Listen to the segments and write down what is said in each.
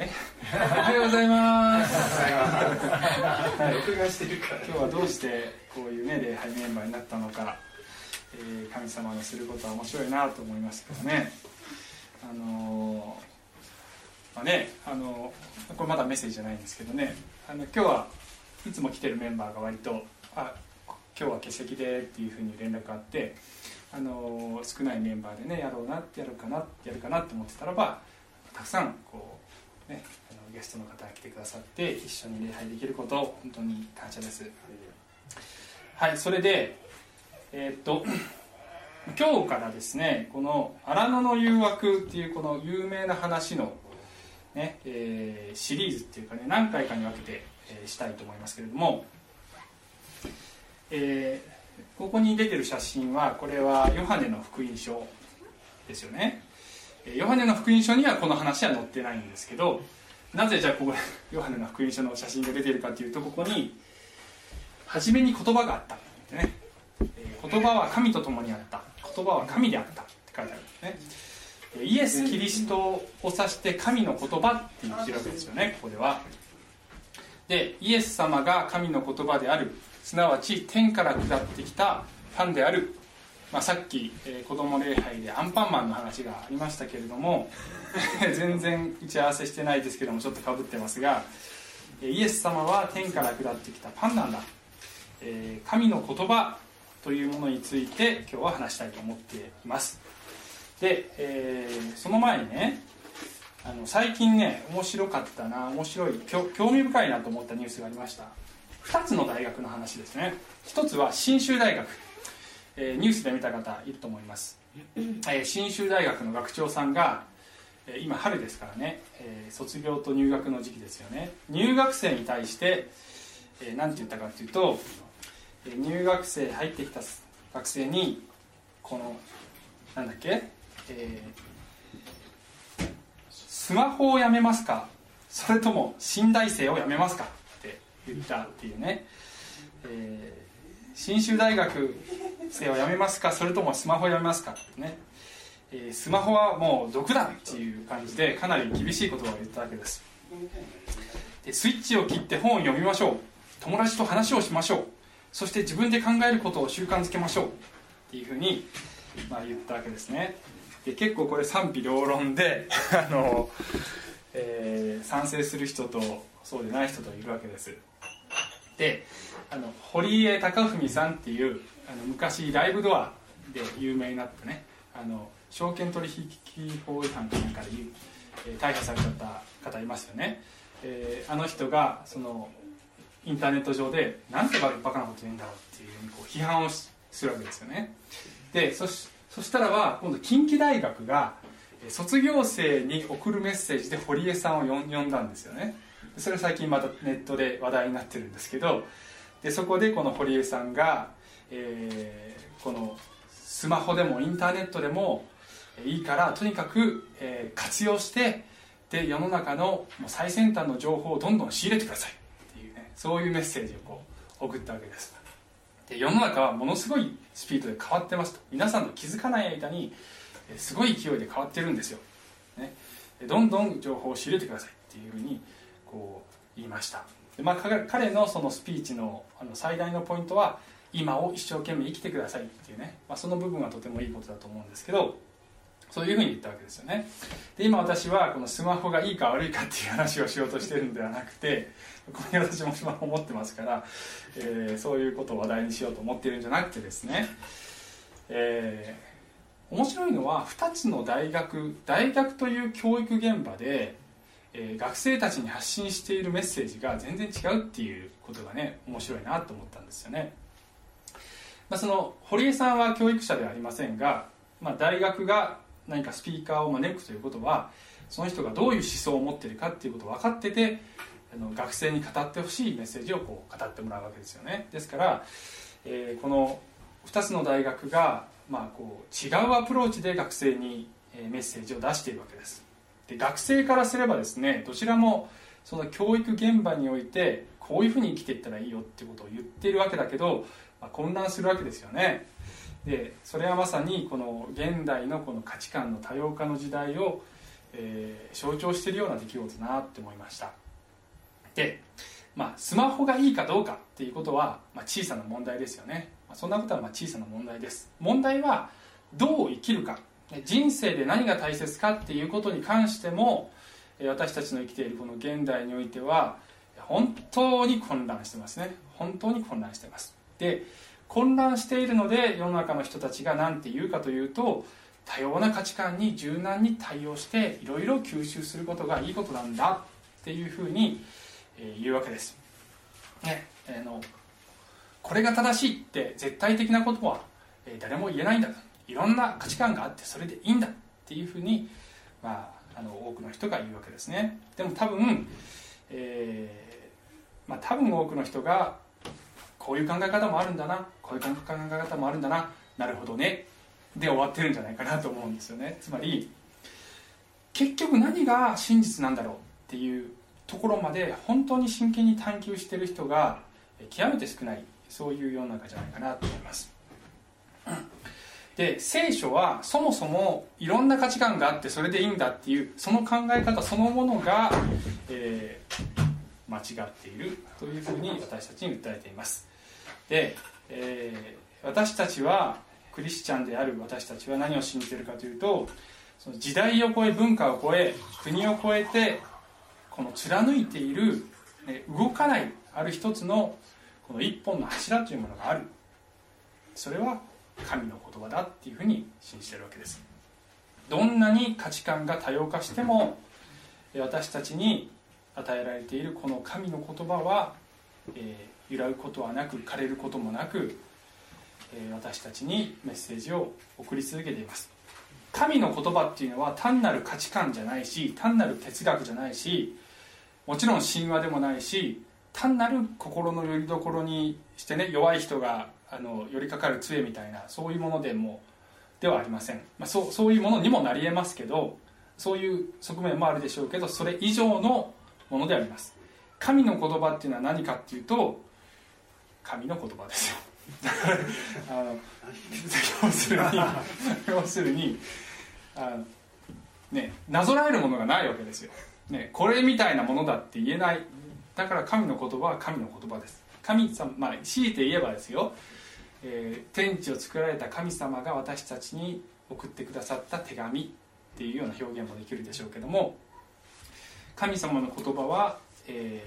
おはようござい。ます録画してるから。今日はどうしてこういうね礼拝メンバーになったのか、えー神様のすることは面白いなと思いますけどね。あのーまあねあのーこれまだメッセージじゃないんですけどね。あの今日はいつも来てるメンバーが割と「あ今日は欠席で」っていうふうに連絡があってあのー少ないメンバーでねやろうなってやるかなやるかなって思ってたらばたくさんこうねあのゲストの方が来てくださって一緒に礼拝できることを本当に感謝です。はいそれでえーっと 今日からですねこの「荒野の誘惑」っていうこの有名な話の、ねえーシリーズっていうかね何回かに分けて、えーしたいと思いますけれども、えーここに出てる写真はこれはヨハネの福音書ですよね。ヨハネの福音書にはこの話は載ってないんですけどなぜじゃあここ ヨハネの福音書の写真が出てるかというとここに「初めに言葉があった」っね。言葉は神と共にあった。言葉は神であったって書いてあるんですね。イエス・キリストを指して神の言葉って言ってるわけですよねここでは。でイエス様が神の言葉であるすなわち天から下ってきたパンである、まあ、さっき、えー子供礼拝でアンパンマンの話がありましたけれども 全然打ち合わせしてないですけどもちょっとかぶってますがイエス様は天から下ってきたパンなんだ、えー神の言葉というものについて今日は話したいと思っています。で、えーその前にねあの最近ね面白かったな面白い興味深いなと思ったニュースがありました。2つの大学の話ですね。1つは信州大学、えーニュースで見た方いると思います、えー信州大学の学長さんが、えー今春ですからね、えー卒業と入学の時期ですよね。入学生に対して、えー何て言ったかというと、えー入学生入ってきた学生にこのなんだっけ、えースマホをやめますかそれとも新大生をやめますかって言ったっていうね、えー信州大学生をやめますかそれともスマホをやめますかってね、えースマホはもう毒だっていう感じでかなり厳しい言葉を言ったわけです。でスイッチを切って本を読みましょう。友達と話をしましょう。そして自分で考えることを習慣づけましょうっていうふうに、まあ、言ったわけですね。で結構これ賛否両論で あの、えー賛成する人とそうでない人といるわけです。であの堀江貴文さんっていうあの昔ライブドアで有名になったねあの証券取引法違反かなんかで、えー逮捕されちゃった方いますよね、えーあの人がそのインターネット上でなんてバカなこと言うんだろうっていうふうにこう批判をするわけですよね。でそしそしたらば今度近畿大学が卒業生に送るメッセージで堀江さんを呼んだんですよね。それ最近またネットで話題になってるんですけどでそこでこの堀江さんが、えーこのスマホでもインターネットでもいいからとにかく、えー活用してで世の中のもう最先端の情報をどんどん仕入れてください。っていうねそういうメッセージをこう送ったわけです。で世の中はものすごいスピードで変わってますと。皆さんの気づかない間にすごい勢いで変わってるんですよ、ね、でどんどん情報を仕入れてください。っていうふうにこう言いました、まあ、彼のそのスピーチのあの最大のポイントは今を一生懸命生きてくださいっていうね、まあ、その部分はとてもいいことだと思うんですけどそういうふうに言ったわけですよね。で今私はこのスマホがいいか悪いかっていう話をしようとしてるんではなくてここに私もスマホ持ってますから、えーそういうことを話題にしようと思ってるんじゃなくてですね、えー面白いのは2つの大学大学という教育現場で、えー学生たちに発信しているメッセージが全然違うっていうことがね面白いなと思ったんですよね、まあ、その堀江さんは教育者ではありませんが、まあ、大学が何かスピーカーを招くということはその人がどういう思想を持ってるかっていうことを分かっててあの学生に語ってほしいメッセージをこう語ってもらうわけですよね。ですから、えーこの2つの大学が、まあ、こう違うアプローチで学生にメッセージを出しているわけです。で学生からすればですねどちらもその教育現場においてこういうふうに生きていったらいいよってことを言っているわけだけど、まあ、混乱するわけですよね。でそれはまさにこの現代のこの価値観の多様化の時代を、えー、象徴しているような出来事だなって思いました。で、まあ、スマホがいいかどうかっていうことは、まあ、小さな問題ですよね、まあ、そんなことはま小さな問題です。問題はどう生きるか。人生で何が大切かっていうことに関しても私たちの生きているこの現代においては本当に混乱してますね。本当に混乱してます。で混乱しているので世の中の人たちが何て言うかというと多様な価値観に柔軟に対応していろいろ吸収することがいいことなんだっていうふうに、言うわけです、ねえー、のこれが正しいって絶対的なことは、誰も言えないんだと。いろんな価値観があってそれでいいんだっていうふうに、まあ、あの多くの人が言うわけですね。でも多分、えー、まあ、多分多くの人がこういう考え方もあるんだなこういう考え方もあるんだななるほどねで終わってるんじゃないかなと思うんですよね。つまり結局何が真実なんだろうっていうところまで本当に真剣に探求してる人が極めて少ないそういう世の中じゃないかなと思います。で聖書はそもそもいろんな価値観があってそれでいいんだっていうその考え方そのものが、えー、間違っているというふうに私たちに訴えています。で、えー、私たちはクリスチャンである私たちは何を信じてるかというとその時代を超え文化を超え国を超えてこの貫いている、ね、動かないある一つのこの一本の柱というものがある。それは神の言葉だっていうふうに信じてるわけです。どんなに価値観が多様化しても私たちに与えられているこの神の言葉は、えー、揺らぐことはなく枯れることもなくえ私たちにメッセージを送り続けています。神の言葉っていうのは単なる価値観じゃないし単なる哲学じゃないしもちろん神話でもないし単なる心の拠り所にしてね弱い人があの寄りかかる杖みたいなそういうものでもではありません、まあ、そうそういうものにもなりえますけどそういう側面もあるでしょうけどそれ以上のものであります。神の言葉っていうのは何かっていうと神の言葉ですよ。あの要するに 要するにあねなぞらえるものがないわけですよ、ね、これみたいなものだって言えない。だから神の言葉は神の言葉です。神様まあ強いて言えばですよ、えー、天地を作られた神様が私たちに送ってくださった手紙っていうような表現もできるでしょうけども神様の言葉は、え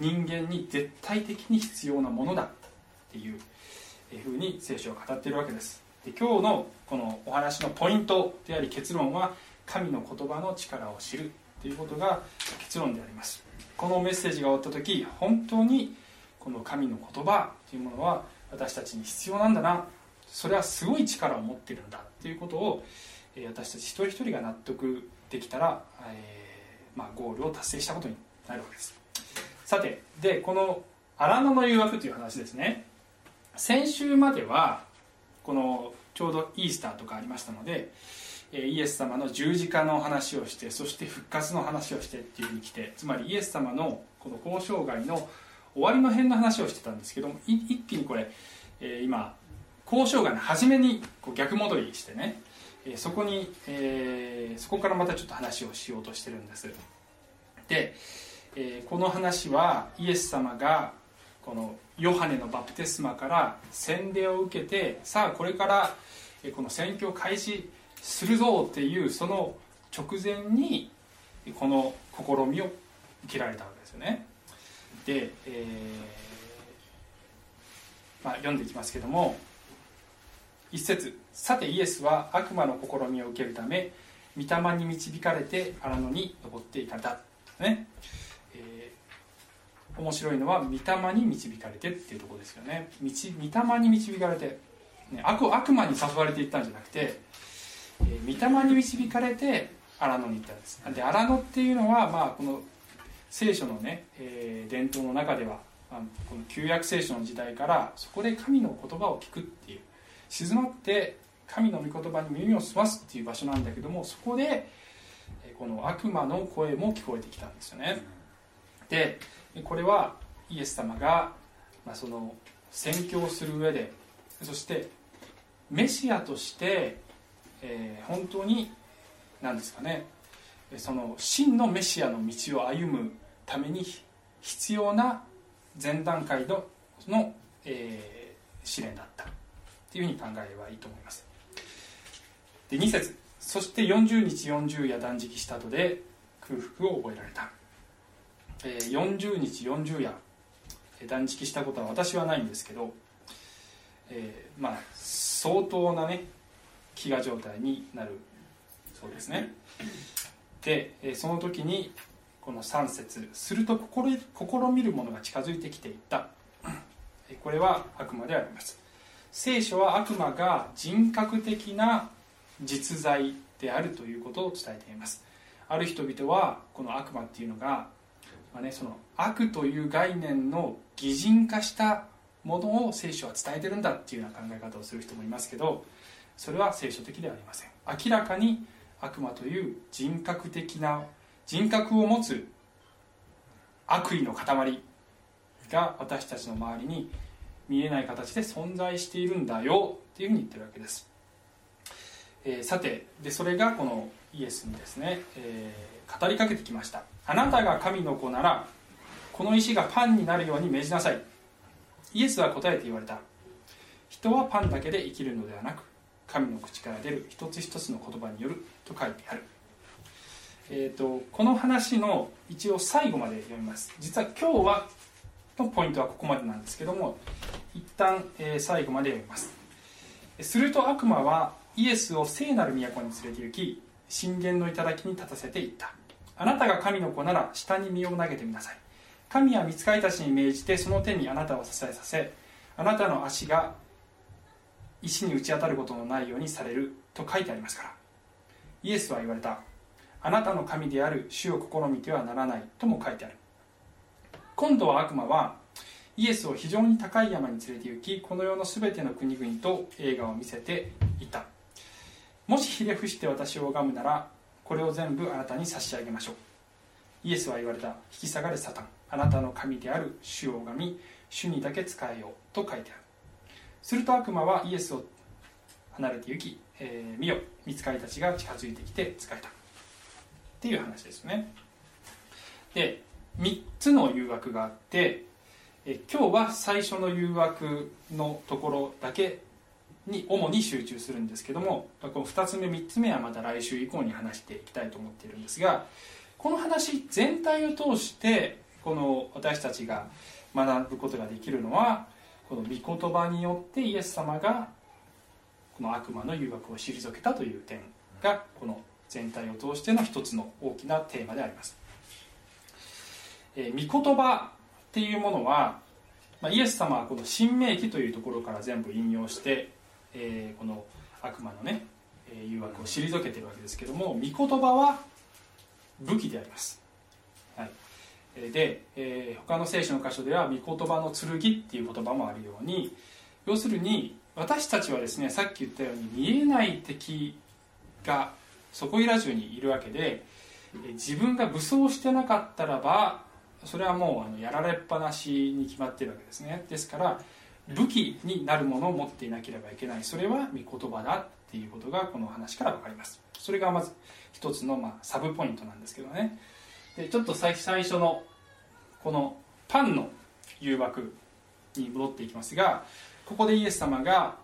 ー、人間に絶対的に必要なものだっていうふうに聖書は語っているわけです。で今日のこのお話のポイントであり結論は神の言葉の力を知るということが結論であります。このメッセージが終わった時本当にこの神の言葉というものは私たちに必要なんだな。それはすごい力を持ってるんだということを私たち一人一人が納得できたら、えー、まあ、ゴールを達成したことになるわけです。さてでこの荒野の誘惑という話ですね。先週まではこのちょうどイースターとかありましたのでイエス様の十字架の話をしてそして復活の話をしてっていうふうに来てつまりイエス様のこの交渉外の終わりの辺の話をしてたんですけども一気にこれ、え今交渉外の初めにこう逆戻りしてねえそこに、えー、そこからまたちょっと話をしようとしてるんです。で、えー、この話はイエス様がこのヨハネのバプテスマから洗礼を受けてさあこれからこの宣教開始するぞっていうその直前にこの試みを受けられたわけですよね。で、えー、まあ、読んでいきますけども一節さてイエスは悪魔の試みを受けるため御霊に導かれて荒野に登っていかれたね面白いのは御霊に導かれてっていうとこですよね。御霊に導かれて、ね、悪悪魔に誘われていったんじゃなくて、えー、御霊に導かれて荒野に行ったんです。で荒野っていうのは、まあ、この聖書のね、えー、伝統の中では、まあ、この旧約聖書の時代からそこで神の言葉を聞くっていう静まって神の御言葉に耳を澄ますっていう場所なんだけどもそこでこの悪魔の声も聞こえてきたんですよね。でこれはイエス様が、まあ、その宣教する上でそしてメシアとして、えー、本当に何ですかね、その真のメシアの道を歩むために必要な前段階のの、えー、試練だったというふうに考えればいいと思います。で2節。そして40日40夜断食した後で空腹を覚えられた、えー、40日40夜断食したことは私はないんですけど、えー、まあ相当なね飢餓状態になるそうですね。でその時にこの3節すると試みるものが近づいてきていった。これは悪魔であります。聖書は悪魔が人格的な実在であるということを伝えています。ある人々はこの悪魔っていうのが、まあね、その悪という概念の擬人化したものを聖書は伝えてるんだっていうような考え方をする人もいますけどそれは聖書的ではありません。明らかに悪魔という人格的な人格を持つ悪意の塊が私たちの周りに見えない形で存在しているんだよっていうふうに言ってるわけです、えー、さてでそれがこのイエスにですね、えー、語りかけてきました。あなたが神の子ならこの石がパンになるように命じなさい。イエスは答えて言われた。人はパンだけで生きるのではなく神の口から出る一つ一つの言葉によると書いてある。えーと、この話の一応最後まで読みます。実は今日はのポイントはここまでなんですけども一旦、えー、最後まで読みます。すると悪魔はイエスを聖なる都に連れて行き神殿の頂に立たせていった。あなたが神の子なら下に身を投げてみなさい。神は見つかりたちに命じてその手にあなたを支えさせあなたの足が石に打ち当たることのないようにされると書いてありますから。イエスは言われた。あなたの神である主を試みてはならないとも書いてある。今度は悪魔はイエスを非常に高い山に連れて行きこの世の全ての国々と映画を見せていた。もしひれ伏して私を拝むならこれを全部あなたに差し上げましょう。イエスは言われた。引き下がれサタン。あなたの神である主を拝み主にだけ仕えようと書いてある。すると悪魔はイエスを離れて行き、えー、見よ。見つかりたちが近づいてきて仕えたっていう話ですね。で3つの誘惑があってえ今日は最初の誘惑のところだけに主に集中するんですけどもこの2つ目3つ目はまた来週以降に話していきたいと思っているんですがこの話全体を通してこの私たちが学ぶことができるのはこの御言葉によってイエス様がこの悪魔の誘惑を退けたという点がこの全体を通しての一つの大きなテーマであります、えー、御言葉っていうものは、まあ、イエス様はこの新明記というところから全部引用して、えー、この悪魔のね誘惑を退けてるわけですけども御言葉は武器であります、で、えー、他の聖書の箇所では御言葉の剣っていう言葉もあるように要するに私たちはですねさっき言ったように見えない敵がそこいら中にいるわけで自分が武装してなかったらばそれはもうあのやられっぱなしに決まってるわけですね。ですから武器になるものを持っていなければいけない。それは御言葉だっていうことがこの話から分かります。それがまず一つのまあサブポイントなんですけどね。でちょっと最初のこのパンの誘惑に戻っていきますがここでイエス様が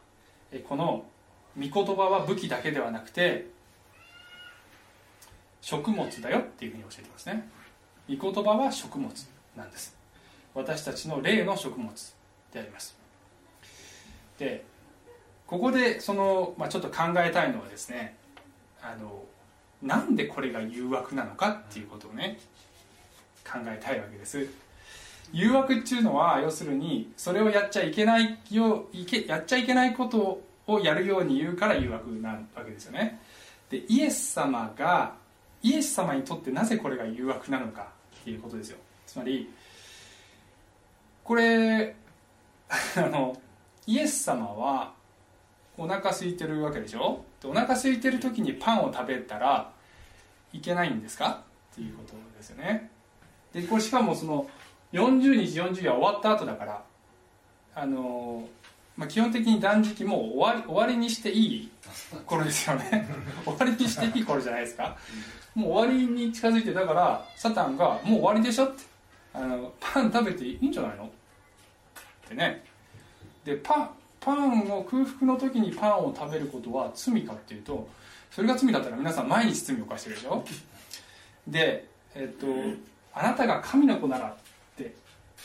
この御言葉は武器だけではなくて食物だよっていうふうに教えてますね。御言葉は食物なんです。私たちの霊の食物であります。でここでその、まあ、ちょっと考えたいのはですねあのなんでこれが誘惑なのかっていうことをね考えたいわけです。誘惑っていうのは要するにそれをやっちゃいけないよいけやっちゃいけないことをやるように言うから誘惑なわけですよね。でイエス様がイエス様にとってなぜこれが誘惑なのかっていうことですよ。つまりこれ あのイエス様はお腹空いてるわけでしょ？でお腹空いてる時にパンを食べたらいけないんですか？っていうことですよね。でこれしかもその40日40夜終わった後だからあのまあ、基本的に断食もう終わり終わりにしていい頃ですよね。終わりにしていい頃じゃないですか。もう終わりに近づいてだからサタンが「もう終わりでしょ」って。あの「パン食べていいんじゃないの?」ってね。でパンパンを空腹の時にパンを食べることは罪かっていうとそれが罪だったら皆さん毎日罪を犯してるでしょ？でえっとあなたが神の子ならって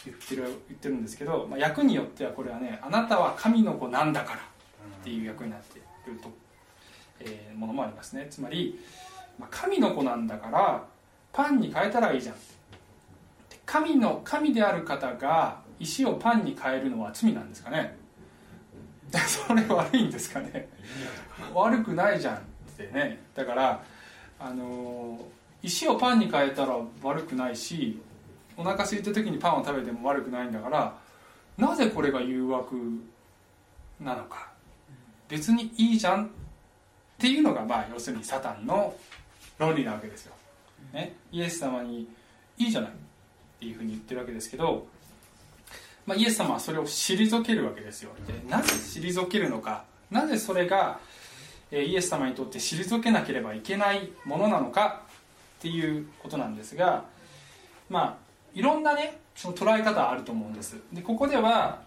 言ってる言ってるんですけど、まあ、役によってはこれはねあなたは神の子なんだからっていう役になっていると、えーものもありますね。つまり、まあ、神の子なんだからパンに変えたらいいじゃん。神の神である方が石をパンに変えるのは罪なんですかね？それ悪いんですかね？悪くないじゃん。ってね。だからあの石をパンに変えたら悪くないしお腹空いた時にパンを食べても悪くないんだからなぜこれが誘惑なのか。別にいいじゃんっていうのがまあ要するにサタンの論理なわけですよ、ね、イエス様にいいじゃないっていうふうに言ってるわけですけど、まあ、イエス様はそれを退けるわけですよ。でなぜ退けるのか。なぜそれがイエス様にとって退けなければいけないものなのかっていうことなんですがまあいろんなねその捉え方あると思うんです。でここでは、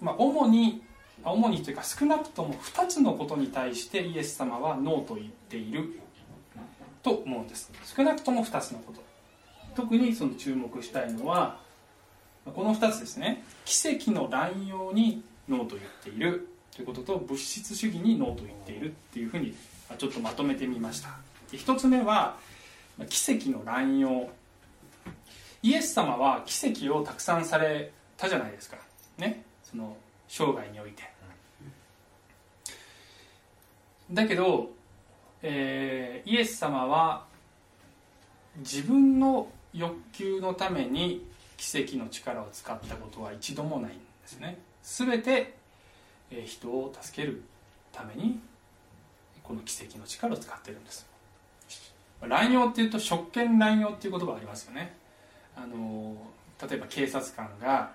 まあ、主に主にというか少なくとも2つのことに対してイエス様はノーと言っていると思うんです。少なくとも2つのこと。特にその注目したいのはこの2つですね。奇跡の乱用にノーと言っている。ということと物質主義にノーと言っているっていうふうにちょっとまとめてみました。で1つ目は奇跡の乱用。イエス様は奇跡をたくさんされたじゃないですか。ね。その生涯において。だけど、えーイエス様は自分の欲求のために奇跡の力を使ったことは一度もないんですね。全て、人を助けるためにこの奇跡の力を使ってるんです。乱用っていうと職権乱用っていう言葉がありますよね。あの例えば警察官が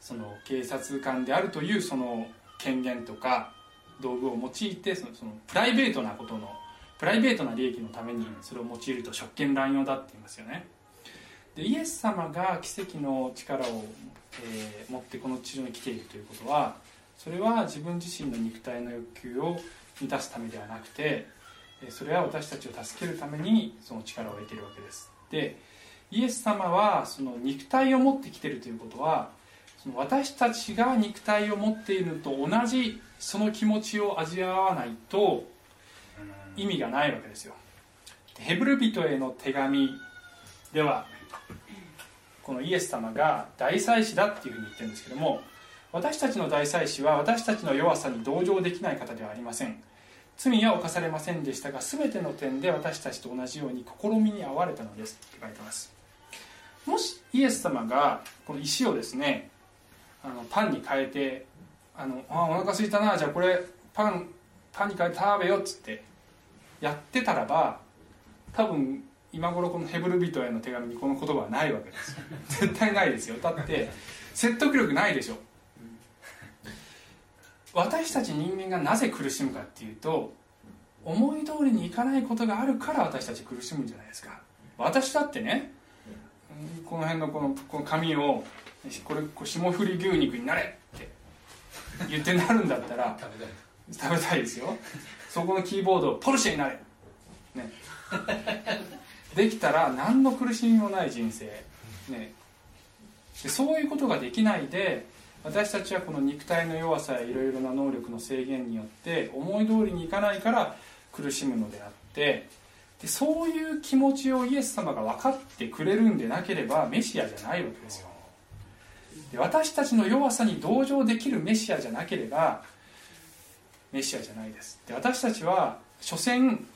その警察官であるというその権限とか道具を用いてそのそのプライベートなことのプライベートな利益のためにそれを用いると職権乱用だって言いますよね。でイエス様が奇跡の力を、えー持ってこの地上に来ているということはそれは自分自身の肉体の欲求を満たすためではなくてえーそれは私たちを助けるためにその力を得ているわけです。でイエス様はその肉体を持ってきているということはその私たちが肉体を持っているのと同じその気持ちを味わわないと意味がないわけですよ。でヘブル人への手紙ではこのイエス様が大祭司だっていうふうに言ってるんですけども私たちの大祭司は私たちの弱さに同情できない方ではありません。罪は犯されませんでしたが全ての点で私たちと同じように試みに遭われたのです。って書いてます。もしイエス様がこの石をですねあのパンに変えてあのあお腹空いたなじゃあこれパンパンに変えて食べよっつってやってたらば多分今頃このヘブル人への手紙にこの言葉はないわけです。絶対ないですよ。だって説得力ないでしょ。私たち人間がなぜ苦しむかっていうと思い通りにいかないことがあるから私たち苦しむんじゃないですか。私だってねこの辺のこのこの紙をこれこれ霜降り牛肉になれって言ってなるんだったら食べたい食べたいですよ。そこのキーボードをポルシェになれ。ね。できたら何の苦しみもない人生。ね。でそういうことができないで私たちはこの肉体の弱さやいろいろな能力の制限によって思い通りにいかないから苦しむのであってでそういう気持ちをイエス様が分かってくれるんでなければメシアじゃないわけですよ。で私たちの弱さに同情できるメシアじゃなければメシアじゃないです。で私たちは所詮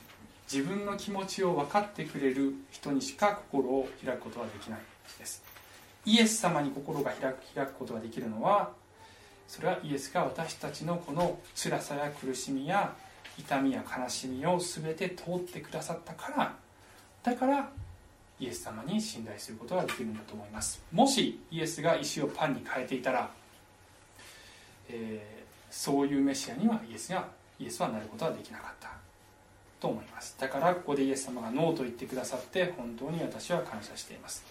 自分の気持ちを分かってくれる人にしか心を開くことはできない。イエス様に心が開く開くことができるのはそれはイエスが私たちのこの辛さや苦しみや痛みや悲しみを全て通ってくださったからだからイエス様に信頼することができるんだと思います。もしイエスが石をパンに変えていたら、えーそういうメシアにはイエスがイエスはなることはできなかった。と思います。だからここでイエス様がノーと言ってくださって本当に私は感謝しています、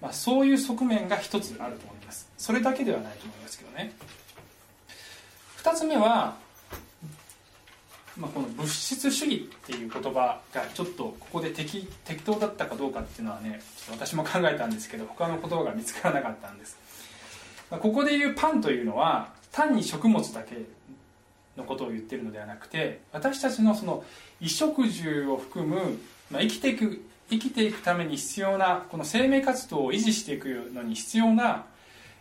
まあ、そういう側面が一つあると思います。それだけではないと思いますけどね。二つ目は、まあ、この物質主義っていう言葉がちょっとここで適適当だったかどうかっていうのはね私も考えたんですけど他の言葉が見つからなかったんです。まあここで言うパンというのは単に食物だけのことを言ってるのではなくて私たちのその衣食住を含む、まあ、生きていく生きていくために必要なこの生命活動を維持していくのに必要な、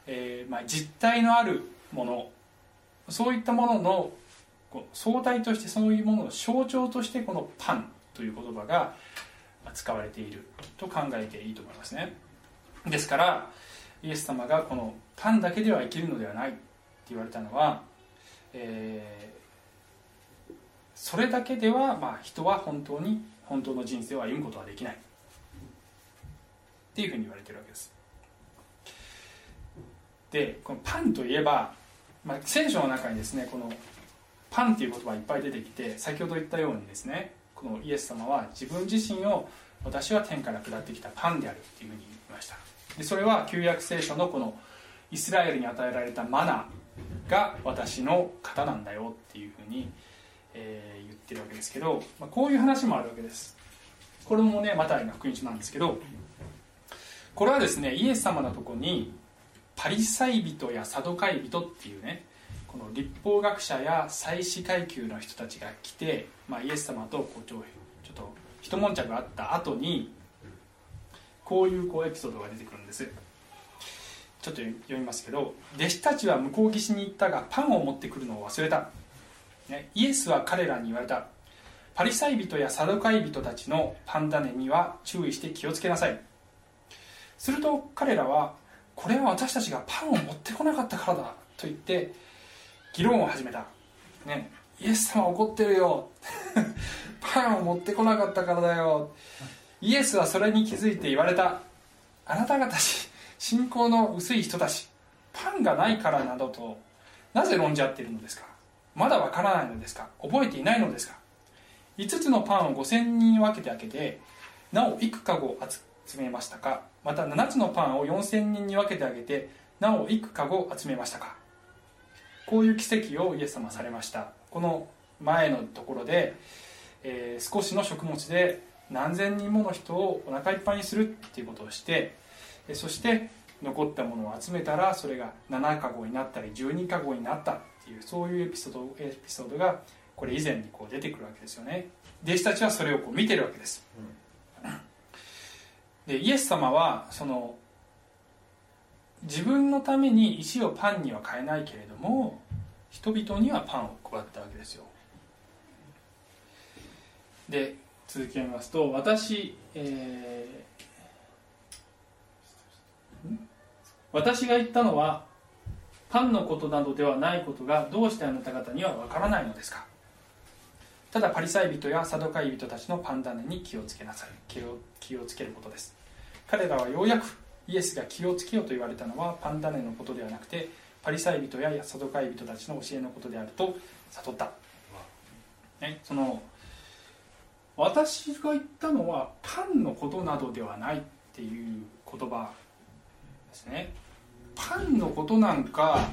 えーまあ、実体のあるもの。そういったもののこう相対としてそういうものの象徴としてこのパンという言葉が使われていると考えていいと思いますね。ですからイエス様がこのパンだけでは生きるのではないって言われたのは、えーそれだけでは、まあ、人は本当に本当の人生を歩むことはできない。っていうふうに言われてるわけです。でこのパンといえば、まあ、聖書の中にですねこのパンっていう言葉いっぱい出てきて先ほど言ったようにですねこのイエス様は自分自身を私は天から下ってきたパンであるっていうふうに言いました。でそれは旧約聖書のこのイスラエルに与えられたマナーが私の型なんだよっていうふうに、えー言ってるわけですけど、まあ、こういう話もあるわけです。これもねマタイの福音書なんですけどこれはですねイエス様のとこにパリサイ人やサドカイ人っていうねこの立法学者や祭司階級の人たちが来て、まあ、イエス様とこうちょちょっと一悶着があった後にこういうこうエピソードが出てくるんです。ちょっと読みますけど弟子たちは向こう岸に行ったがパンを持ってくるのを忘れた、イエスは彼らに言われた。パリサイ人やサドカイ人たちのパン種には注意して気をつけなさい。すると彼らはこれは私たちがパンを持ってこなかったからだと言って議論を始めた、ね、イエス様怒ってるよ。パンを持ってこなかったからだよ。イエスはそれに気づいて言われた。あなた方し信仰の薄い人たちパンがないからなどとなぜ論じ合っているのですか？まだわからないのですか？覚えていないのですか？5つのパンを5000人分けて開けてなお幾かご集めましたか？また7つのパンを4000人に分けてあげてなお幾かご集めましたか？こういう奇跡をイエス様はされました。この前のところで、えー少しの食物で何千人もの人をお腹いっぱいにするっていうことをしてそして残ったものを集めたらそれが7かごになったり12かごになった。っていうそういうエピソードエピソードがこれ以前にこう出てくるわけですよね。弟子たちはそれをこう見てるわけです。でイエス様はその自分のために石をパンには変えないけれども人々にはパンを配ったわけですよ。で続きを見ますと私、えーん？私が言ったのはパンのことなどではないことがどうしてあなた方にはわからないのですか？ただパリサイ人やサドカイ人たちのパン種に気をつけなさい。気を気をつけることです。彼らはようやくイエスが気をつけようと言われたのはパン種のことではなくてパリサイ人やサドカイ人たちの教えのことであると悟った、ね、その私が言ったのはパンのことなどではないっていう言葉ですね。パンのことなんか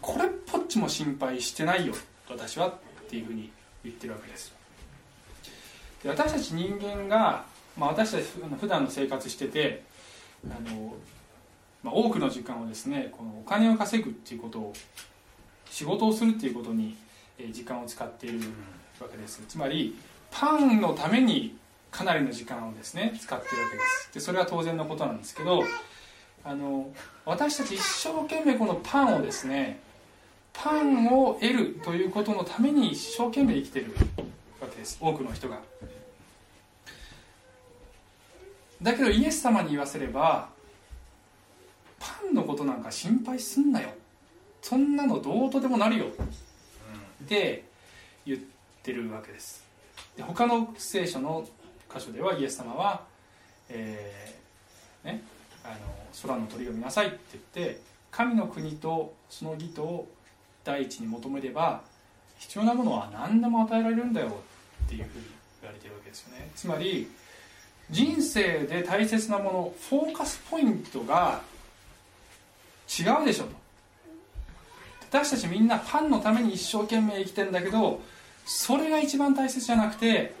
これっぽっちも心配してないよ私はっていうふうに言ってるわけです。で私たち人間が、まあ、私たち普段の生活しててあの、まあ、多くの時間をですねこのお金を稼ぐっていうことを仕事をするっていうことに時間を使っているわけです。つまりパンのためにかなりの時間をですね使っているわけです。でそれは当然のことなんですけどあの私たち一生懸命このパンをですねパンを得るということのために一生懸命生きてるわけです多くの人が。だけどイエス様に言わせればパンのことなんか心配すんなよ。そんなのどうとでもなるよ。って言ってるわけです。で他の聖書の箇所ではイエス様は、えーね、あの空の鳥を見なさいって言って神の国とその義とを第一に求めれば必要なものは何でも与えられるんだよっていうふうに言われてるわけですよね。つまり人生で大切なものフォーカスポイントが違うでしょと。私たちみんなパンのために一生懸命生きてんだけどそれが一番大切じゃなくて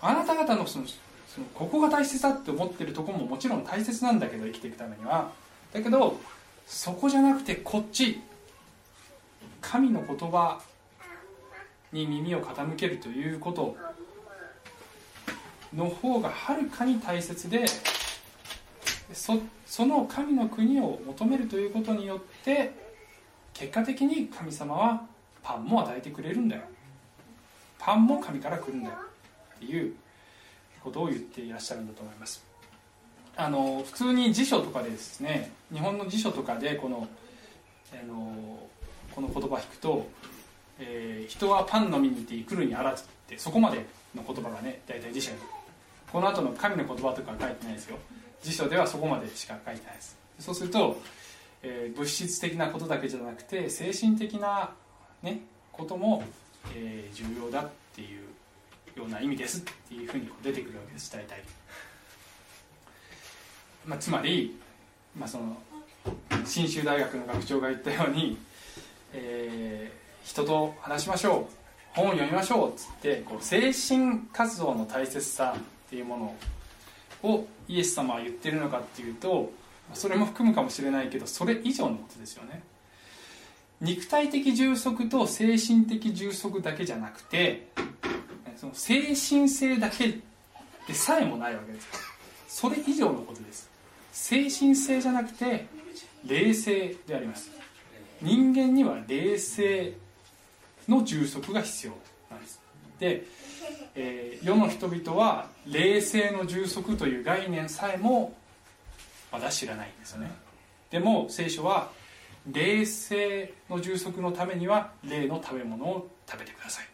あなた方のそのそのここが大切だって思ってるとこももちろん大切なんだけど生きていくためには。だけどそこじゃなくてこっち神の言葉に耳を傾けるということの方がはるかに大切でそその神の国を求めるということによって結果的に神様はパンも与えてくれるんだよ。パンも神から来るんだよ。っていうことを言っていらっしゃるんだと思います。あの普通に辞書とかでですね日本の辞書とかでこのあのこの言葉を引くと、えー人はパンの実にて来るにあらず」ってそこまでの言葉がね大体辞書にこの後の神の言葉とかは書いてないですよ。辞書ではそこまでしか書いてないです。そうすると、えー物質的なことだけじゃなくて精神的な、ね、ことも、えー重要だっていうような意味ですっていうふうにこう出てくるわけです大体、まあ、つまり、まあ、その信州大学の学長が言ったように、えー人と話しましょう本を読みましょうっつってこう精神活動の大切さっていうものをイエス様は言ってるのかっていうとそれも含むかもしれないけどそれ以上のことですよね。肉体的充足と精神的充足だけじゃなくてその精神性だけでさえもないわけですそれ以上のことです。精神性じゃなくて霊性であります。人間には霊性の充足が必要なんです。で、えー世の人々は霊性の充足という概念さえもまだ知らないんですよね。でも聖書は霊性の充足のためには霊の食べ物を食べてください。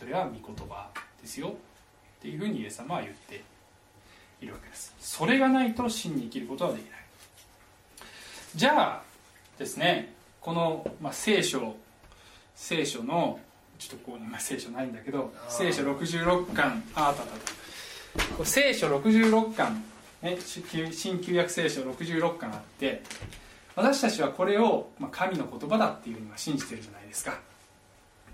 それは御言葉ですよ。っていうふうにイエス様は言っているわけです。それがないと真に生きることはできない。じゃあですねこの、まあ、聖書聖書のちょっとここに、まあ、聖書ないんだけど聖書66巻ああったたこう聖書66巻、ね、新新旧約聖書66巻あって私たちはこれを、まあ、神の言葉だっていうふうには信じてるじゃないですか。で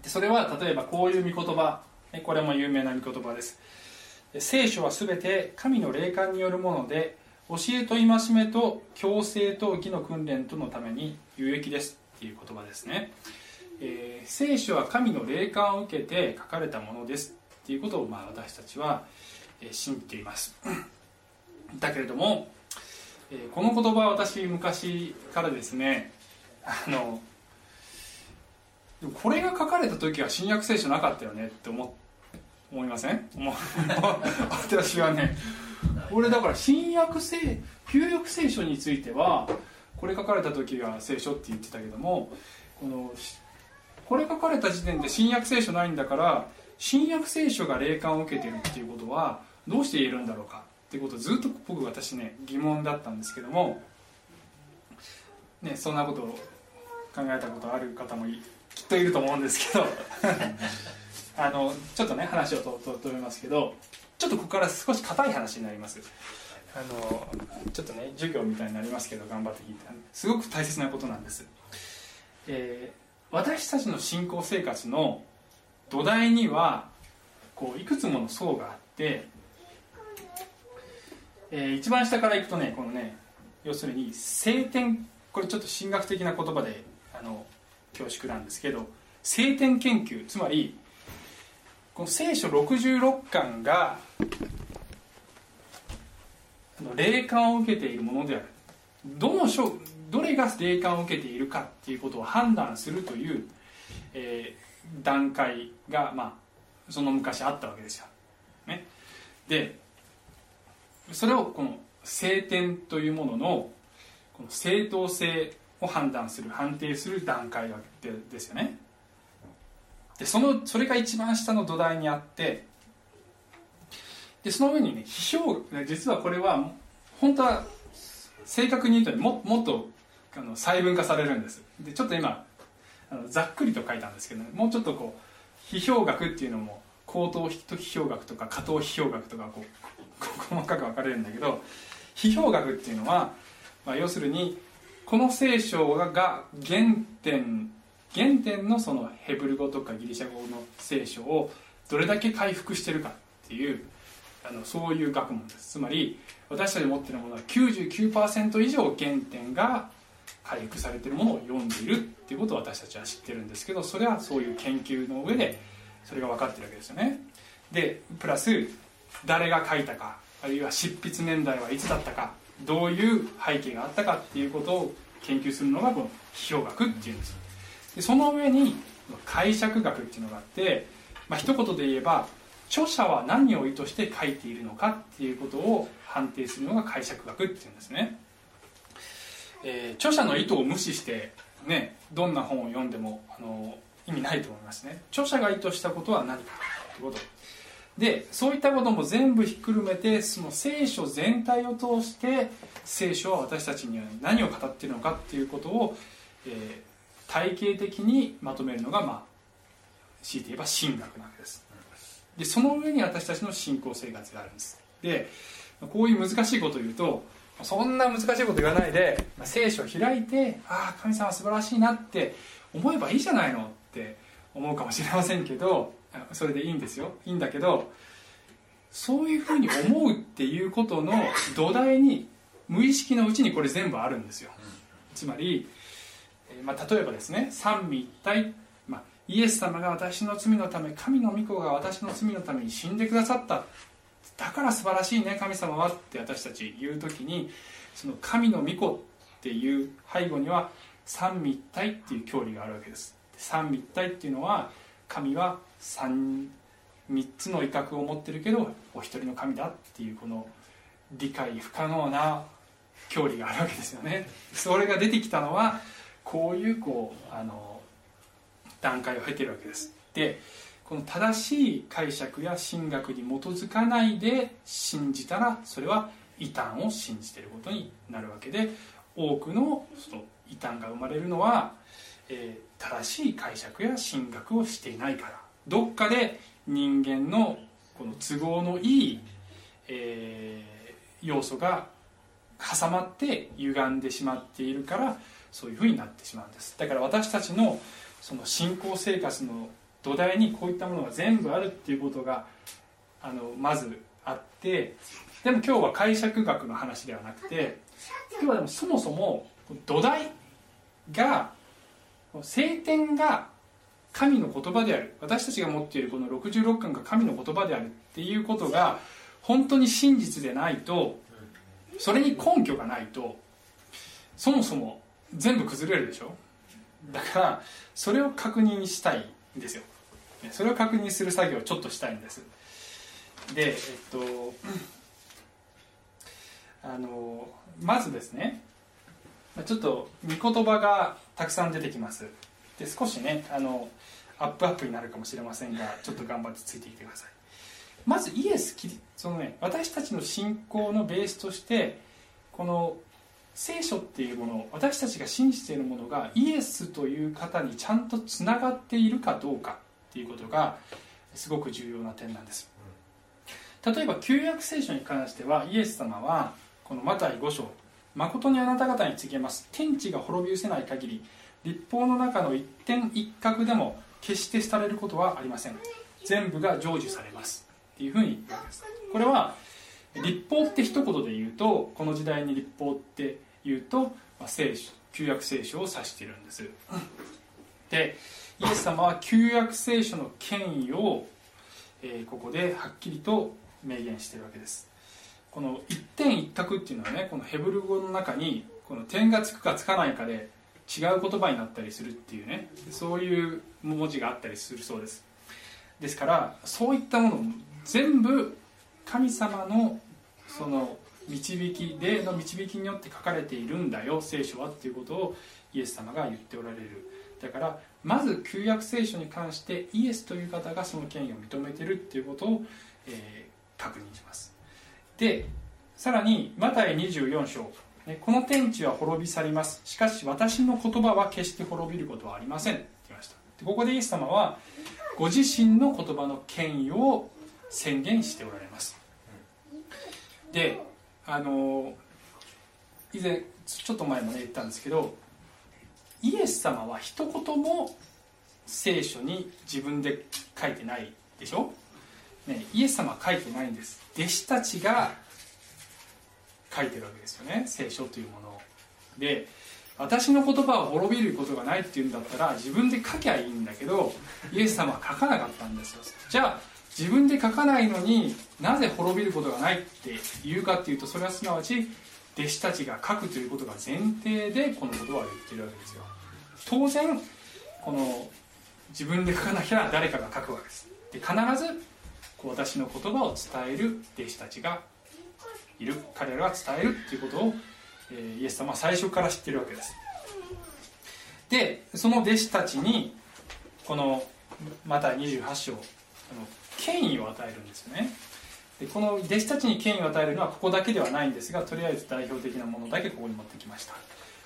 それは例えばこういう御言葉。これも有名な御言葉です。聖書は全て神の霊感によるもので教えと戒めと強制と義の訓練とのために有益ですっていう言葉ですね、えー聖書は神の霊感を受けて書かれたものですっていうことを、まあ、私たちは、信じています。だけれども、この言葉は私昔からですねあのでもこれが書かれた時は新約聖書なかったよねって思思いません？私はね。俺だから新約聖旧約聖書についてはこれ書かれた時が聖書って言ってたけどもこのこれ書かれた時点で新約聖書ないんだから新約聖書が霊感を受けてるっていうことはどうして言えるんだろうかっていうことをずっと僕私ね疑問だったんですけども、ね、そんなことを考えたことある方もいきっといると思うんですけど。あのちょっとね話をとと止めますけど。ちょっとここから少し硬い話になります。あのちょっとね授業みたいになりますけど頑張って聞いてすごく大切なことなんです、えー私たちの信仰生活の土台にはこういくつもの層があって、えー一番下からいくとねこのね要するに聖典。これちょっと神学的な言葉であの恐縮なんですけど聖典研究つまりこの聖書66巻が霊感を受けているものである。どの書どれが霊感を受けているかっていうことを判断するという、えー段階が、まあ、その昔あったわけですよ、ね、でそれをこの聖典というもののこの正当性を判断する判定する段階でですよね。でそのそれが一番下の土台にあってでその上にね批評実はこれは本当は正確に言うとももっとあの細分化されるんです。でちょっと今あのざっくりと書いたんですけど、ね、もうちょっとこう批評学っていうのも口頭批評学とか加藤批評学とかこう 細かく分かれるんだけど批評学っていうのは、まあ、要するにこの聖書が原点原点のそのヘブル語とかギリシャ語の聖書をどれだけ回復してるかっていうあのそういう学問です。つまり私たち持ってるものは99%以上原点が回復されてるものを読んでいるっていうことを私たちは知ってるんですけどそれはそういう研究の上でそれが分かってるわけですよね。でプラス誰が書いたかあるいは執筆年代はいつだったか。どういう背景があったかっていうことを研究するのがこの批評学っていうんですでその上に解釈学っていうのがあって、まあ一言で言えば著者は何を意図して書いているのかっていうことを判定するのが解釈学っていうんですね、えー、著者の意図を無視してねどんな本を読んでもあの意味ないと思いますね。著者が意図したことは何かということ。でそういったことも全部ひっくるめてその聖書全体を通して聖書は私たちには何を語っているのかっていうことを、えー、体系的にまとめるのがまあ強いて言えば神学なわけです。でその上に私たちの信仰生活があるんです。でこういう難しいことを言うとそんな難しいこと言わないで聖書を開いてああ神様素晴らしいなって思えばいいじゃないのって思うかもしれませんけどそれでいいんですよ。いいんだけどそういうふうに思うっていうことの土台に無意識のうちにこれ全部あるんですよ。つまり、まあ、例えばですね三位一体、まあ、イエス様が私の罪のため神の御子が私の罪のために死んでくださった。だから素晴らしいね神様はって私たち言う時にその神の御子っていう背後には三位一体っていう教理があるわけです。三位一体っていうのは神は 3, つの威嚇を持ってるけどお一人の神だっていうこの理解不可能な教理があるわけですよね。それが出てきたのはこういうこうあの段階を経てるわけです。でこの正しい解釈や神学に基づかないで信じたらそれは異端を信じていることになるわけで多くのその異端が生まれるのは、えー、正しい解釈や神学をしていないから。どっかで人間のこの都合のいい、えー、要素が挟まって歪んでしまっているからそういうふうになってしまうんです。だから私たちのその信仰生活の土台にこういったものが全部あるっていうことがあのまずあってでも今日は解釈学の話ではなくて今日はでもそもそも土台が聖典が神の言葉である。私たちが持っているこの66巻が神の言葉であるっていうことが本当に真実でないとそれに根拠がないとそもそも全部崩れるでしょ？だからそれを確認したいんですよ。それを確認する作業をちょっとしたいんです。でえっとあのまずですねちょっと御言葉がたくさん出てきます。で少しねあのアップアップになるかもしれませんがちょっと頑張ってついてきてください。まずイエスそのね私たちの信仰のベースとしてこの聖書っていうもの私たちが信じているものがイエスという方にちゃんとつながっているかどうかっていうことがすごく重要な点なんです。例えば旧約聖書に関してはイエス様はこのマタイ5章誠にあなた方に告げます。天地が滅び失せない限り立法の中の一点一角でも決して廃れることはありません。全部が成就されます。っていうふうに言わけです。これは立法って一言で言うとこの時代に立法って言うと、ま、聖書旧約聖書を指しているんです。でイエス様は旧約聖書の権威を、えー、ここではっきりと明言しているわけです。この一点一角っていうのはねこのヘブル語の中にこの点がつくかつかないかで違う言葉になったりするっていうね。そういう文字があったりするそうです。ですからそういったものも全部神様のその導き霊の導きによって書かれているんだよ聖書はっていうことをイエス様が言っておられる。だからまず旧約聖書に関してイエスという方がその権威を認めてるっていうことを、えー、確認します。でさらにマタイ24章。この天地は滅び去ります。しかし私の言葉は決して滅びることはありません。って言いました。ここでイエス様はご自身の言葉の権威を宣言しておられます。であの以前ちょっと前もね言ったんですけどイエス様は一言も聖書に自分で書いてないでしょ、ね、イエス様は書いてないんです。弟子たちが書いてるわけですよね。聖書というものを。で私の言葉を滅びることがないっていうんだったら自分で書きゃいいんだけどイエス様は書かなかったんですよ。じゃあ自分で書かないのになぜ滅びることがないって言うかっていうとそれはすなわち弟子たちが書くということが前提でこの言葉を言ってるわけですよ。当然この自分で書かなきゃ誰かが書くわけです。で必ず私の言葉を伝える弟子たちがいる。彼らが伝えるっていうことを、えー、イエス様は最初から知ってるわけです。でその弟子たちにこのまた28章の権威を与えるんですよね。でこの弟子たちに権威を与えるのはここだけではないんですがとりあえず代表的なものだけここに持ってきました。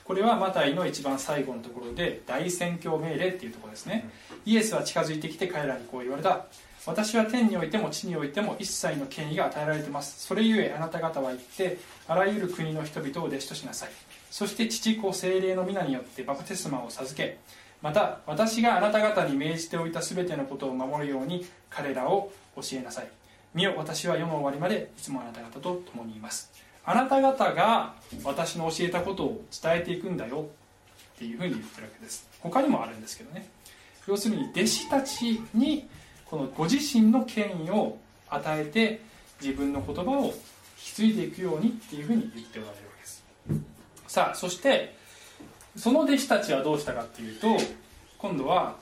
これはマタイの一番最後のところで大宣教命令っていうところですね。イエスは近づいてきて彼らにこう言われた私は天においても地においても一切の権威が与えられています。それゆえあなた方は行ってあらゆる国の人々を弟子としなさい。そして父子精霊の皆によってバプテスマを授けまた私があなた方に命じておいた全てのことを守るように彼らを教えなさい。見よ私は世の終わりまでいつもあなた方と共にいます。あなた方が私の教えたことを伝えていくんだよっていうふうに言ってるわけです。他にもあるんですけどね。要するに弟子たちにこのご自身の権威を与えて自分の言葉を引き継いでいくようにっていうふうに言っておられるわけです。さあそしてその弟子たちはどうしたかっていうと今度は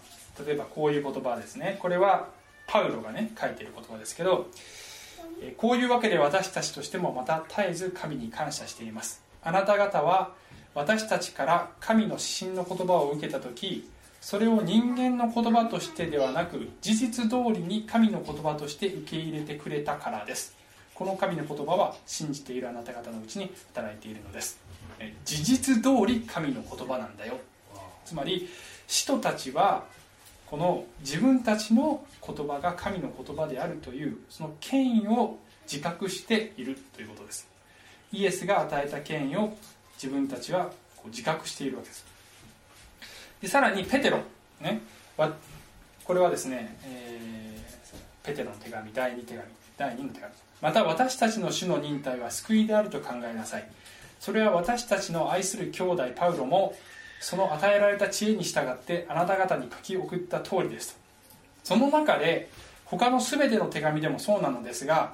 例えばこういう言葉ですね。これはパウロがね書いてる言葉ですけどこういうわけで私たちとしてもまた絶えず神に感謝しています。あなた方は私たちから神の指針の言葉を受けた時それを人間の言葉としてではなく事実通りに神の言葉として受け入れてくれたからです。この神の言葉は信じているあなた方のうちに働いているのです。事実通り神の言葉なんだよ。つまり使徒たちはこの自分たちの言葉が神の言葉であるというその権威を自覚しているということです。イエスが与えた権威を自分たちは自覚しているわけです。でさらにペテロ、ね、これはですね、えー、ペテロの手紙第2手紙第2の手紙。また私たちの主の忍耐は救いであると考えなさい。それは私たちの愛する兄弟パウロもその与えられた知恵に従ってあなた方に書き送った通りですと。その中で他の全ての手紙でもそうなのですが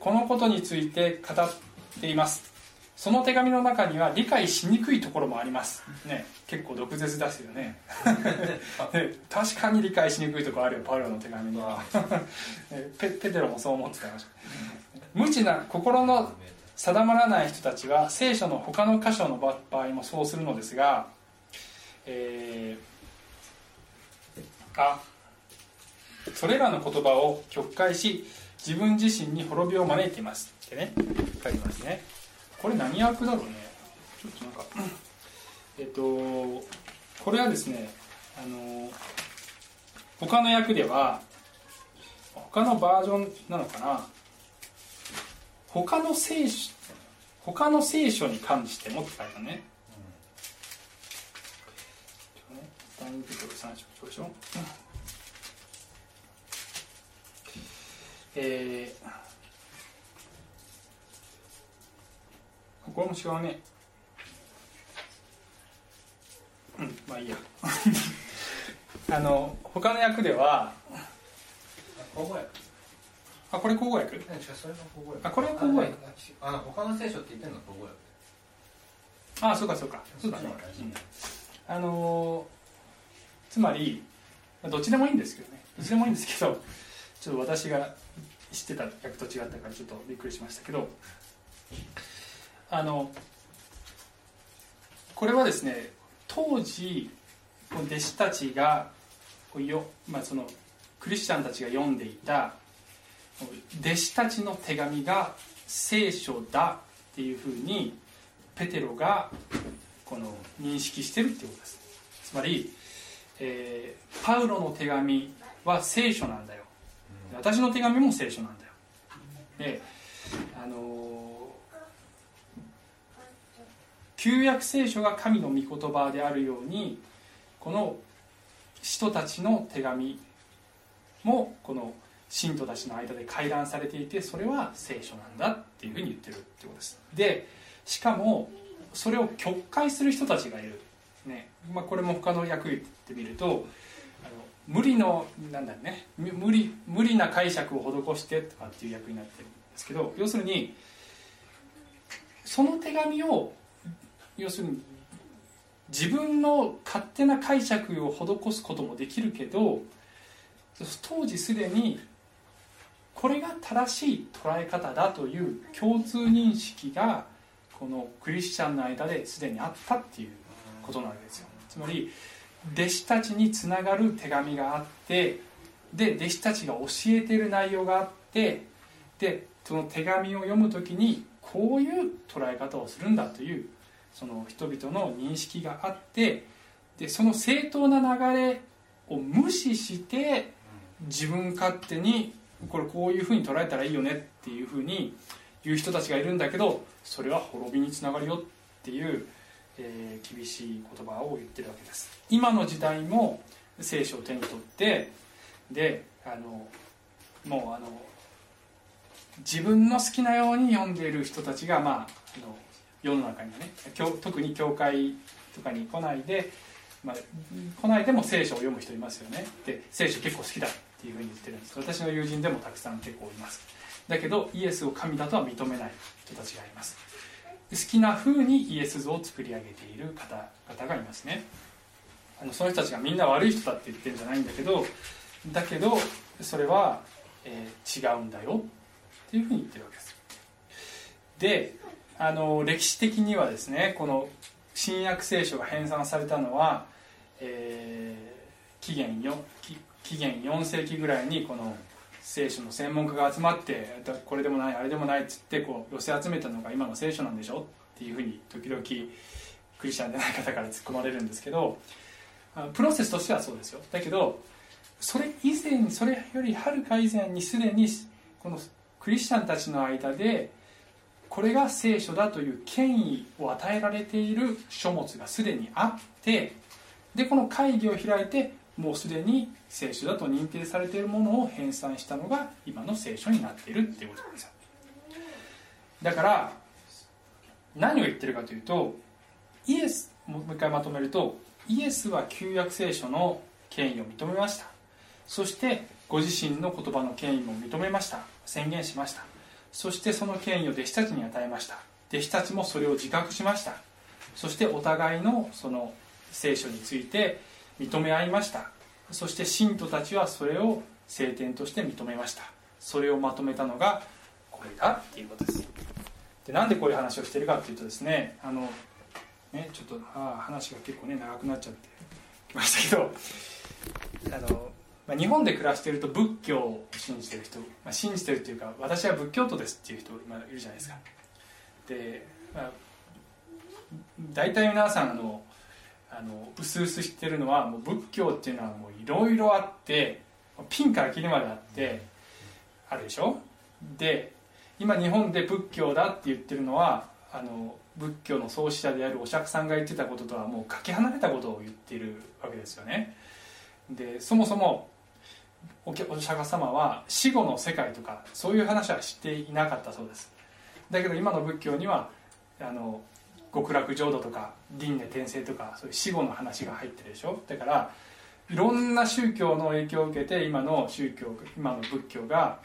このことについて語っています。その手紙の中には理解しにくいところもあります、ね、結構毒舌ですよね。確かに理解しにくいところあるよパウロの手紙に。は ペペテロもそう思ってた無知な心の定まらない人たちは聖書の他の箇所の場合もそうするのですがえー、あそれらの言葉を曲解し自分自身に滅びを招いています。ってね書いてますねこれ何役だろうね。ちょっとなんか。えっとこれはですねあの他の役では他のバージョンなのかな。他の聖書他の聖書に関してもって書いたね。第2ペトロ3章でしょ、えー、これも違うねうんまあいいや。あの他の役ではあこれ口語訳あこれ口語訳あの他の聖書って言ってんの？口語訳あそうかそうか。そうだね、うん、あのーつまりどっちでもいいんですけどね。どっちでもいいんですけどちょっと私が知ってた役と違ったからちょっとびっくりしましたけどあのこれはですね当時弟子たちがよ、まあ、そのクリスチャンたちが読んでいた弟子たちの手紙が聖書だっていうふうにペテロがこの認識してるっていうことです。つまりえーパウロの手紙は聖書なんだよ。私の手紙も聖書なんだよ。であのー旧約聖書が神の御言葉であるようにこの使徒たちの手紙もこの信徒たちの間で回覧されていてそれは聖書なんだっていうふうに言ってるってことです。でしかもそれを曲解する人たちがいる、ね。まあ、これも他の訳言ってみるとあの無理のなんだね。無理無理な解釈を施してとかっていう訳になってるんですけど要するにその手紙を要するに自分の勝手な解釈を施すこともできるけど当時すでにこれが正しい捉え方だという共通認識がこのクリスチャンの間ですでにあったっていうことなわけですよ。つまり弟子たちにつながる手紙があってで弟子たちが教えてる内容があってでその手紙を読む時にこういう捉え方をするんだというその人々の認識があってでその正当な流れを無視して自分勝手にこれこういうふうに捉えたらいいよねっていうふうに言う人たちがいるんだけどそれは滅びにつながるよっていう、えー厳しい言葉を言ってるわけです。今の時代も聖書を手に取ってであのもうあの自分の好きなように読んでいる人たちが、まあ、あの世の中にね教特に教会とかに来ないで、まあ、来ないでも聖書を読む人いますよね。で聖書結構好きだっていうふうに言ってるんです私の友人でもたくさん結構います。だけどイエスを神だとは認めない人たちがいます。好きな風にイエス像を作り上げている方々がいますね。あのその人たちがみんな悪い人だって言ってるんじゃないんだけどだけどそれは、えー違うんだよっていうふうに言ってるわけです。であの歴史的にはですねこの新約聖書が編纂されたのは、えー紀元紀元4世紀ぐらいにこの聖書の専門家が集まってこれでもないあれでもないっつってこう寄せ集めたのが今の聖書なんでしょっていうふうに時々クリスチャンでない方から突っ込まれるんですけどプロセスとしてはそうですよ。だけどそれ以前それよりはるか以前にすでにこのクリスチャンたちの間でこれが聖書だという権威を与えられている書物がすでにあってでこの会議を開いてもうすでに聖書だと認定されているものを編纂したのが今の聖書になっているっていうことなんですよ。だから何を言ってるかというとイエスもう一回まとめるとイエスは旧約聖書の権威を認めました。そしてご自身の言葉の権威も認めました。宣言しました。そしてその権威を弟子たちに与えました。弟子たちもそれを自覚しました。そしてお互いのその聖書について認め合いました。そして信徒たちはそれを聖典として認めました。それをまとめたのがこれだっていうことです。でなんでこういう話をしてるかっていうとですねあのねちょっとあ話が結構ね長くなっちゃってきましたけどあの、まあ、日本で暮らしていると仏教を信じてる人、まあ、信じてるっていうか私は仏教徒ですっていう人今いるじゃないですか。で、まあ、大体皆さんあのあの薄々知ってるのはもう仏教っていうのはもういろいろあってピンからキリまであってあるでしょ？で今日本で仏教だって言ってるのはあの仏教の創始者であるお釈さんが言ってたこととはもうかけ離れたことを言ってるわけですよね。でそもそもお釈迦様は死後の世界とかそういう話は知っていなかったそうです。だけど今の仏教にはあの極楽浄土とか輪廻転生とかそういう死後の話が入ってるでしょ。だからいろんな宗教の影響を受けて今の宗教今の仏教が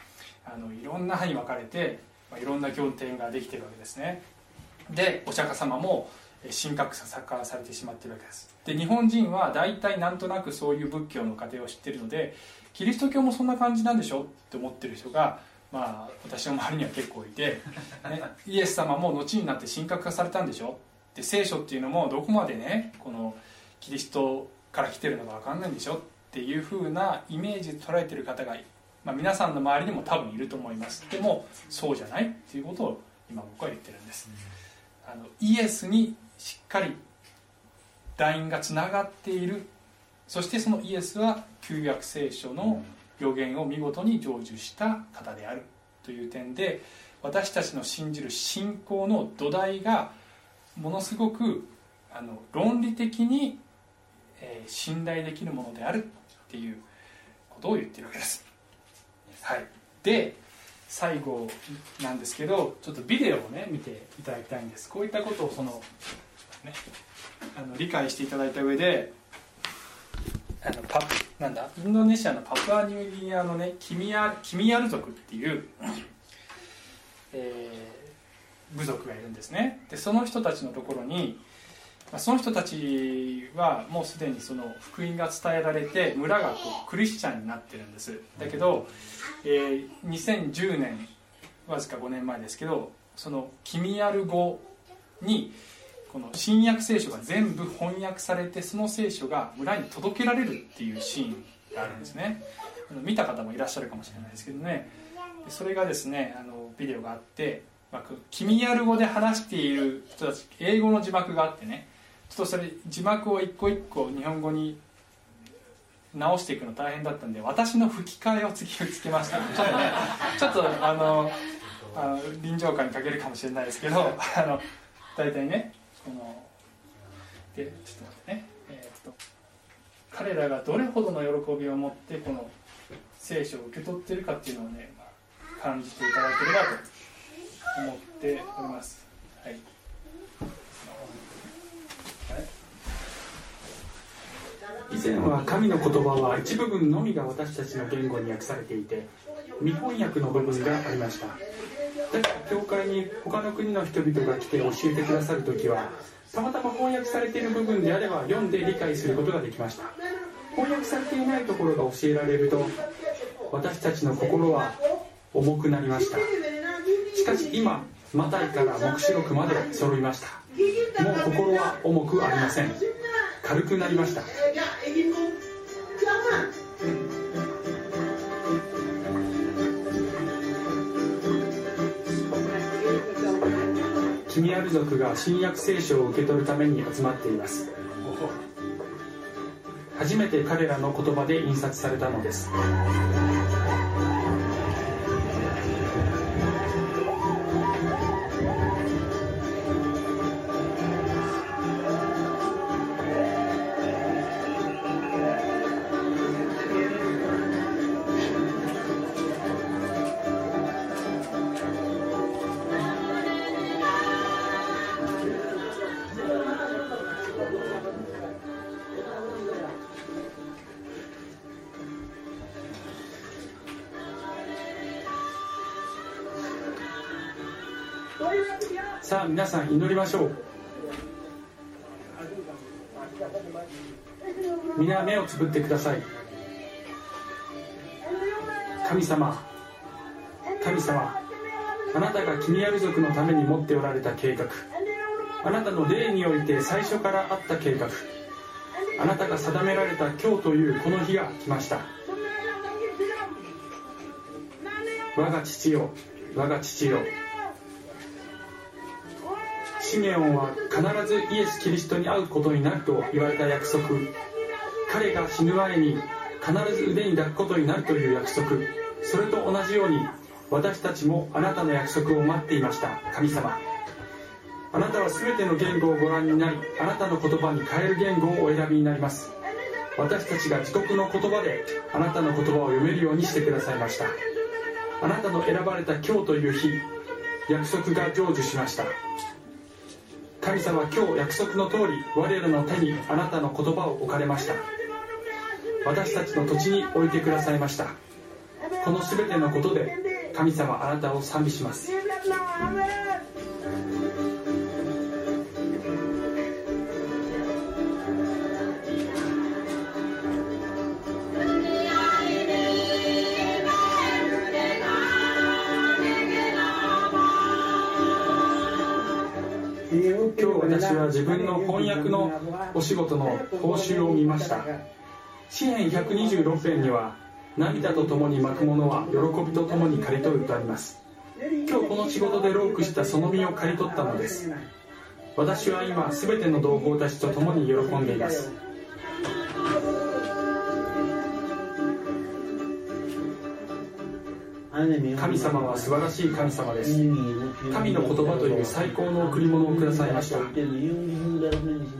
あのいろんな派に分かれて、まあ、いろんな経典ができてるわけですね。でお釈迦様も神格化されてしまってるわけです。で日本人は大体なんとなくそういう仏教の過程を知ってるのでキリスト教もそんな感じなんでしょって思ってる人がまあ私の周りには結構いて、ね、イエス様も後になって神格化されたんでしょで聖書っていうのもどこまでねこのキリストから来てるのか分かんないんでしょっていうふうなイメージで捉えてる方が、まあ、皆さんの周りにも多分いると思います。でもそうじゃないっていうことを今僕は言ってるんです。あのイエスにしっかりラインがつながっているそしてそのイエスは旧約聖書の予言を見事に成就した方であるという点で私たちの信じる信仰の土台がものすごくあの論理的に、えー信頼できるものであるっていうことを言ってるわけです。はい、で最後なんですけどちょっとビデオをね見ていただきたいんです。こういったことをその、ね、あの理解していただいた上であのパなんだ？インドネシアのパプアニューギニアのねキミヤキミヤル族っていう、えー部族がいるんですね。でその人たちのところにその人たちはもうすでにその福音が伝えられて村がこうクリスチャンになってるんです。だけど、えー2010年わずか5年前ですけどそのキミヤル語にこの新約聖書が全部翻訳されてその聖書が村に届けられるっていうシーンがあるんですね。見た方もいらっしゃるかもしれないですけどね。それがですねあのビデオがあって、まあ、キミヤル語で話している人たち英語の字幕があってね。ちょっとそれ字幕を一個一個日本語に直していくの大変だったんで私の吹き替えを次つけました。ちょっとねちょっとあのあの臨場感に欠けるかもしれないですけどあの大体ねでちょっと待ってね。えーっと彼らがどれほどの喜びを持ってこの聖書を受け取っているかっていうのをね、まあ感じていただければと思っております。はい。以前は神の言葉は一部分のみが私たちの言語に訳されていて未翻訳の部分がありました。だから教会に他の国の人々が来て教えてくださる時はたまたま翻訳されている部分であれば読んで理解することができました。翻訳されていないところが教えられると私たちの心は重くなりました。しかし今マタイから黙示録まで揃いました。もう心は重くありません。軽くなりました。キニアル族が新約聖書を受け取るために集まっています。初めて彼らの言葉で印刷されたのです。さあ皆さん祈りましょう。皆目をつぶってください。神様神様あなたがキミアル族のために持っておられた計画あなたの霊において最初からあった計画あなたが定められた今日というこの日が来ました。我が父よ我が父よシメオンは必ずイエス・キリストに会うことになると言われた約束。彼が死ぬ前に必ず腕に抱くことになるという約束。それと同じように私たちもあなたの約束を待っていました。神様。あなたは全ての言語をご覧になりあなたの言葉に変える言語をお選びになります。私たちが自国の言葉であなたの言葉を読めるようにしてくださいました。あなたの選ばれた今日という日約束が成就しました。神様今日約束の通り我らの手にあなたの言葉を置かれました。私たちの土地に置いてくださいました。この全てのことで神様あなたを賛美します。から自分の翻訳のお仕事の報酬を見ました。詩編126編には涙とともに巻くものは喜びとともに刈り取るとあります。今日この仕事で労苦したその身を刈り取ったのです。私は今全ての同胞たちと共に喜んでいます。神様は素晴らしい神様です。神の言葉という最高の贈り物をくださいました。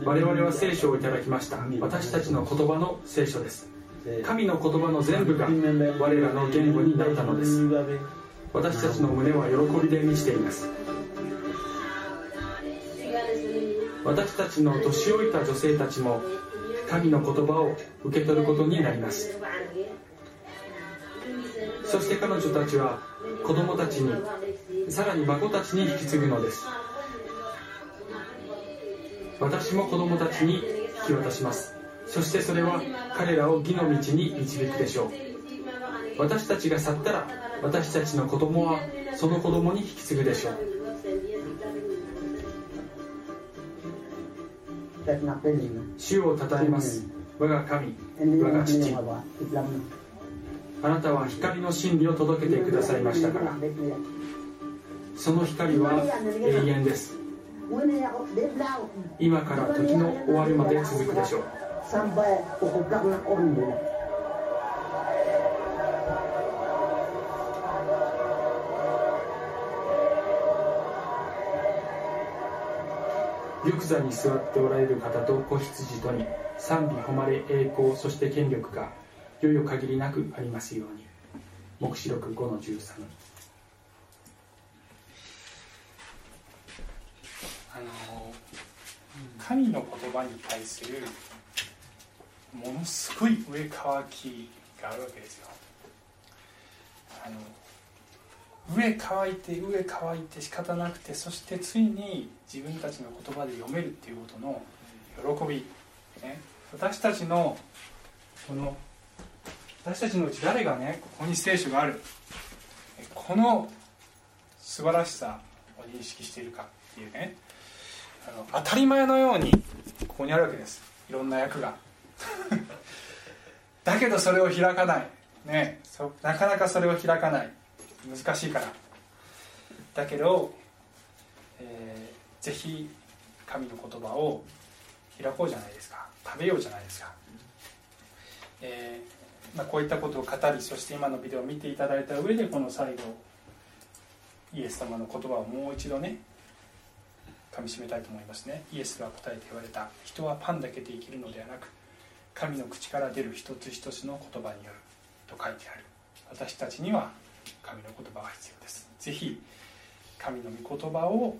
我々は聖書をいただきました。私たちの言葉の聖書です。神の言葉の全部が我らの言語になったのです。私たちの胸は喜びで満ちています。私たちの年老いた女性たちも神の言葉を受け取ることになりますそして彼女たちは子供たちにさらに孫たちに引き継ぐのです。私も子供たちに引き渡します。そしてそれは彼らを義の道に導くでしょう。私たちが去ったら私たちの子供はその子供に引き継ぐでしょう。主を称えます。我が神我が父あなたは光の真理を届けてくださいましたから。その光は永遠です。今から時の終わりまで続くでしょう。玉座に座っておられる方と子羊とに賛美誉れ栄光そして権力がいよいよ限りなくありますように。黙示録5の13あの神の言葉に対するものすごい上乾きがあるわけですよ。あの上乾いて上乾いて仕方なくてそしてついに自分たちの言葉で読めるっていうことの喜び、ね、私たちのこの私たちのうち誰がねここに聖書がある。この素晴らしさを認識しているかっていうねあの当たり前のようにここにあるわけです。いろんな役が。だけどそれを開かない。ねなかなかそれを開かない。難しいから。だけど、えー、ぜひ神の言葉を開こうじゃないですか。食べようじゃないですか、えー、まあ、こういったことを語りそして今のビデオを見ていただいた上でこの最後イエス様の言葉をもう一度ねかみしめたいと思いますね。イエスが答えて言われた人はパンだけで生きるのではなく神の口から出る一つ一つの言葉によると書いてある。私たちには神の言葉が必要です。ぜひ神の御言葉を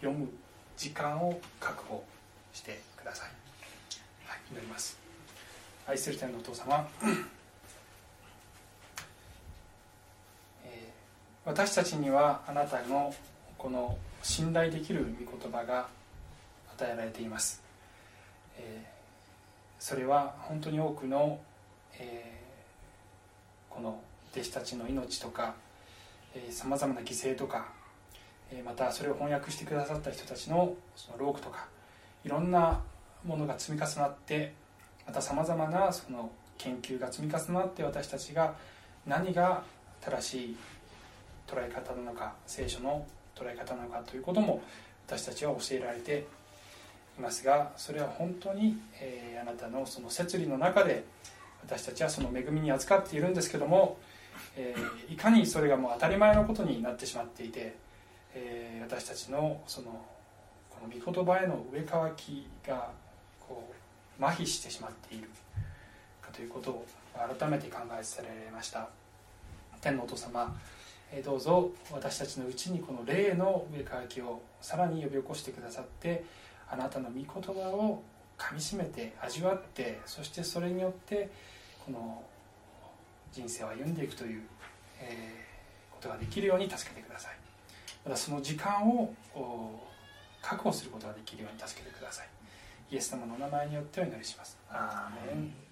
読む時間を確保してください、はい、祈ります。愛する天のお父様、えー、私たちにはあなたのこの信頼できる御言葉が与えられています、えー、それは本当に多くの、えー、この弟子たちの命とかさまざまな犠牲とか、えー、またそれを翻訳してくださった人たちのその労苦とかいろんなものが積み重なってまたさまざまなその研究が積み重なって私たちが何が正しい捉え方なのか聖書の捉え方なのかということも私たちは教えられていますがそれは本当に、えー、あなたのその摂理の中で私たちはその恵みに預かっているんですけどもえー、いかにそれがもう当たり前のことになってしまっていて、えー、私たちのそのこの御言葉への上乾きが麻痺してしまっている。かということを改めて考えされました。天のお父様どうぞ私たちのうちにこの霊の上乾きをさらに呼び起こしてくださってあなたの御言葉をかみしめて味わってそしてそれによってこの人生を歩んでいくという、えー、ことができるように助けてください。またその時間を確保することができるように助けてください。イエス様のお名前によってお祈りします。アーメン。